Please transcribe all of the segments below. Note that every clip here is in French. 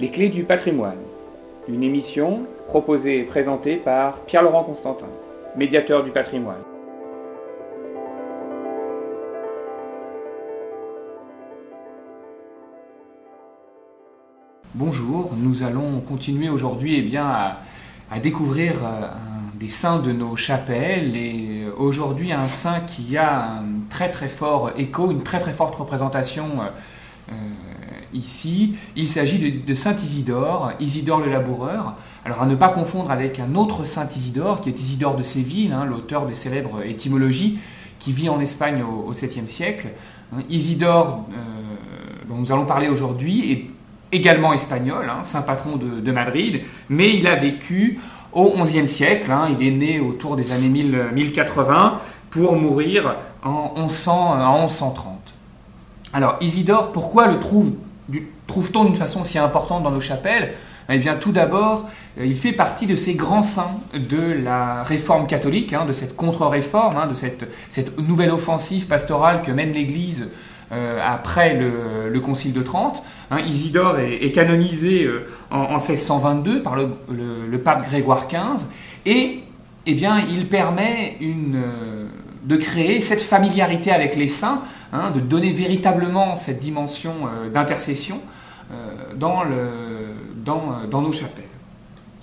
Les clés du patrimoine. Une émission proposée et présentée par Pierre-Laurent Constantin, médiateur du patrimoine. Bonjour, nous allons continuer aujourd'hui eh bien, à, découvrir euh, un des saints de nos chapelles et aujourd'hui un saint qui a un très très fort écho, une très très forte représentation euh, ici. Il s'agit de, Saint Isidore, Isidore le laboureur. Alors à ne pas confondre avec un autre Saint Isidore qui est Isidore de Séville, hein, l'auteur des célèbres étymologies, qui vit en Espagne au, au 7e siècle. Isidore, euh, dont nous allons parler aujourd'hui, est également espagnol, hein, saint patron de, Madrid, mais il a vécu au XIe siècle. Hein, il est né autour des années 1000, 1080 pour mourir en, 1100, en 1130. Alors Isidore, pourquoi le trouve, trouve-t-on d'une façon si importante dans nos chapelles Eh bien tout d'abord, il fait partie de ces grands saints de la réforme catholique, hein, de cette contre-réforme, hein, de cette, nouvelle offensive pastorale que mène l'Église euh, après le, le, Concile de Trente. Hein, Isidore est, canonisé euh, en, en, 1622 par le, pape Grégoire XV et eh bien, il permet euh, de créer cette familiarité avec les saints, hein, de donner véritablement cette dimension euh, d'intercession dans, dans, dans nos chapelles.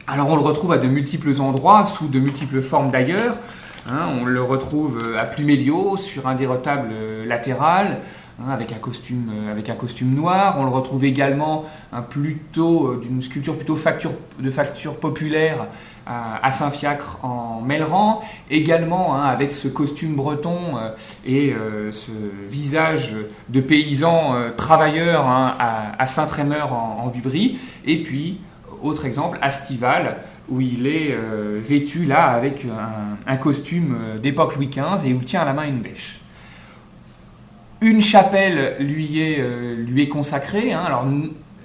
Alors on le retrouve à de multiples endroits, sous de multiples formes d'ailleurs. Hein, on le retrouve à Pluméliau, sur un des retables latéral, Hein, avec, un costume, euh, avec un costume noir. On le retrouve également hein, plutôt euh, d'une sculpture plutôt de facture populaire à, à Saint-Fiacre en Melleran, également hein, avec ce costume breton euh, et euh, ce visage de paysan euh, travailleur à, Saint-Trémeur en, en et puis autre exemple à Stival où il est euh, vêtu là avec un costume d'époque Louis XV et où il tient à la main une bêche. Une chapelle lui est, euh, consacrée. Hein,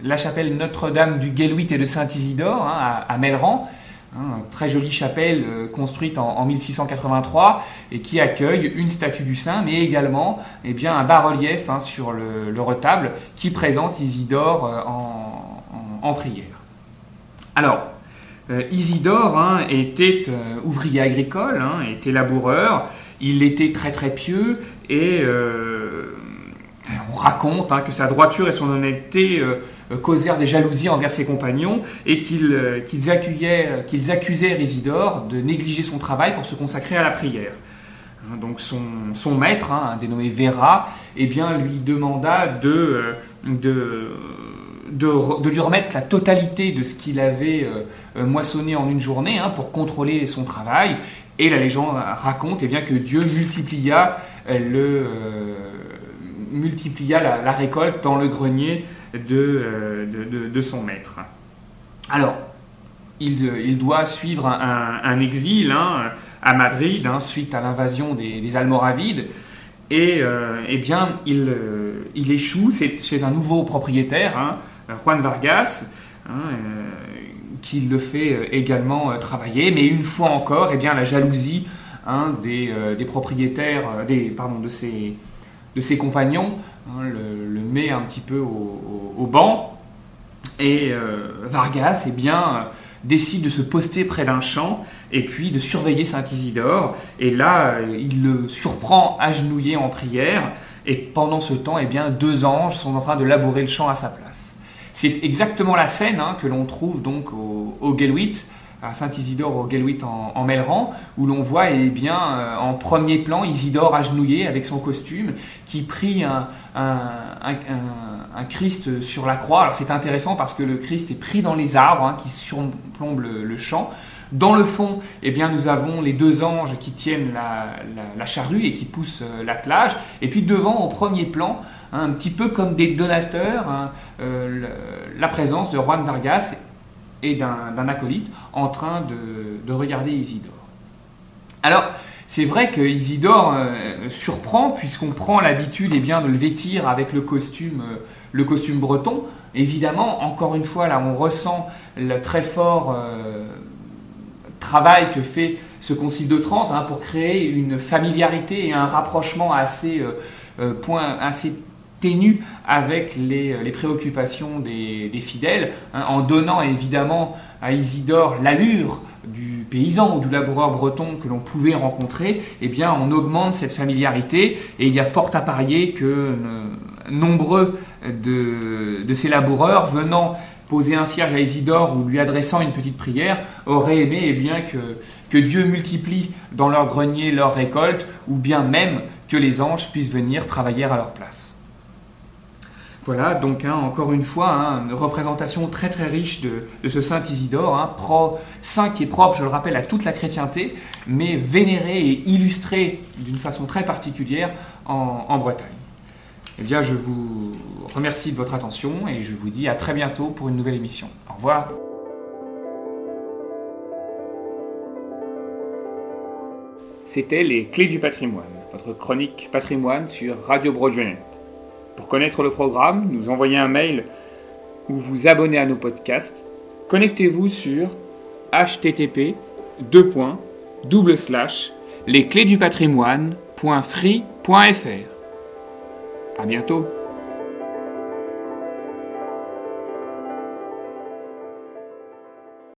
la chapelle Notre-Dame du Guélouit et de Saint-Isidore hein, à, à Melleran. Hein, très jolie chapelle euh, construite en, en, 1683 et qui accueille une statue du saint, mais également eh un bas-relief sur le, le, retable qui présente Isidore euh, en, prière. Alors, Isidore était ouvrier agricole, était laboureur, il était très très pieux et euh, on raconte hein, que sa droiture et son honnêteté euh, causèrent des jalousies envers ses compagnons et qu'ils euh, qu qu'ils accusèrent Isidore de négliger son travail pour se consacrer à la prière. Hein, donc son, maître, hein, dénommé Vera, eh lui demanda de, de, de, lui remettre la totalité de ce qu'il avait euh, moissonné en une journée hein, pour contrôler son travail. Et la légende raconte eh bien, que Dieu multiplia, le, euh, multiplia la, récolte dans le grenier de, de, son maître. Alors, il, il, doit suivre un, un exil hein, à Madrid hein, suite à l'invasion des, des, Almoravides. Et euh, eh bien, il, il échoue chez un nouveau propriétaire, Juan Vargas, euh, qui le fait également travailler. Mais une fois encore, eh bien, la jalousie hein, des, euh, propriétaires, pardon, de, ses, compagnons hein, le, met un petit peu au, banc. Et euh, Vargas eh bien, décide de se poster près d'un champ et puis de surveiller Saint Isidore. Et là, il le surprend agenouillé en prière. Et pendant ce temps, eh bien, deux anges sont en train de labourer le champ à sa place. C'est exactement la scène hein, que l'on trouve donc au, au à Saint-Isidore au Guélouit en, en Melleran, où l'on voit eh bien, euh, en premier plan Isidore agenouillé avec son costume, qui prie un, Christ sur la croix. Alors c'est intéressant parce que le Christ est pris dans les arbres hein, qui surplombent le, champ. Dans le fond, eh bien, nous avons les deux anges qui tiennent la, la, la charrue et qui poussent euh, l'attelage. Et puis devant, au premier plan, hein, un petit peu comme des donateurs, hein, euh, la présence de Juan Vargas et d'un acolyte en train de, de regarder Isidore. Alors, c'est vrai que Isidore euh, surprend puisqu'on prend l'habitude eh de le vêtir avec le costume, euh, le costume breton. Évidemment, encore une fois, là, on ressent le très fort travail que fait ce Concile de Trente hein, pour créer une familiarité et un rapprochement assez, point, assez ténue avec les, préoccupations des, fidèles, hein, en donnant évidemment à Isidore l'allure du paysan ou du laboureur breton que l'on pouvait rencontrer, eh bien on augmente cette familiarité et il y a fort à parier que euh, nombreux de, de ces laboureurs venant poser un cierge à Isidore ou lui adressant une petite prière, auraient aimé eh bien, que, que Dieu multiplie dans leur grenier leur récolte, ou bien même que les anges puissent venir travailler à leur place. Voilà, donc hein, encore une fois, hein, une représentation très très riche de, ce saint Isidore, hein, pro, saint qui est propre, je le rappelle, à toute la chrétienté, mais vénéré et illustré d'une façon très particulière en Bretagne. Eh bien, je vous remercie de votre attention et je vous dis à très bientôt pour une nouvelle émission. Au revoir. C'était Les Clés du patrimoine, votre chronique patrimoine sur Radio Broadway. Pour connaître le programme, nous envoyer un mail ou vous abonner à nos podcasts, connectez-vous sur http lesclésdupatrimoine.free.fr. À bientôt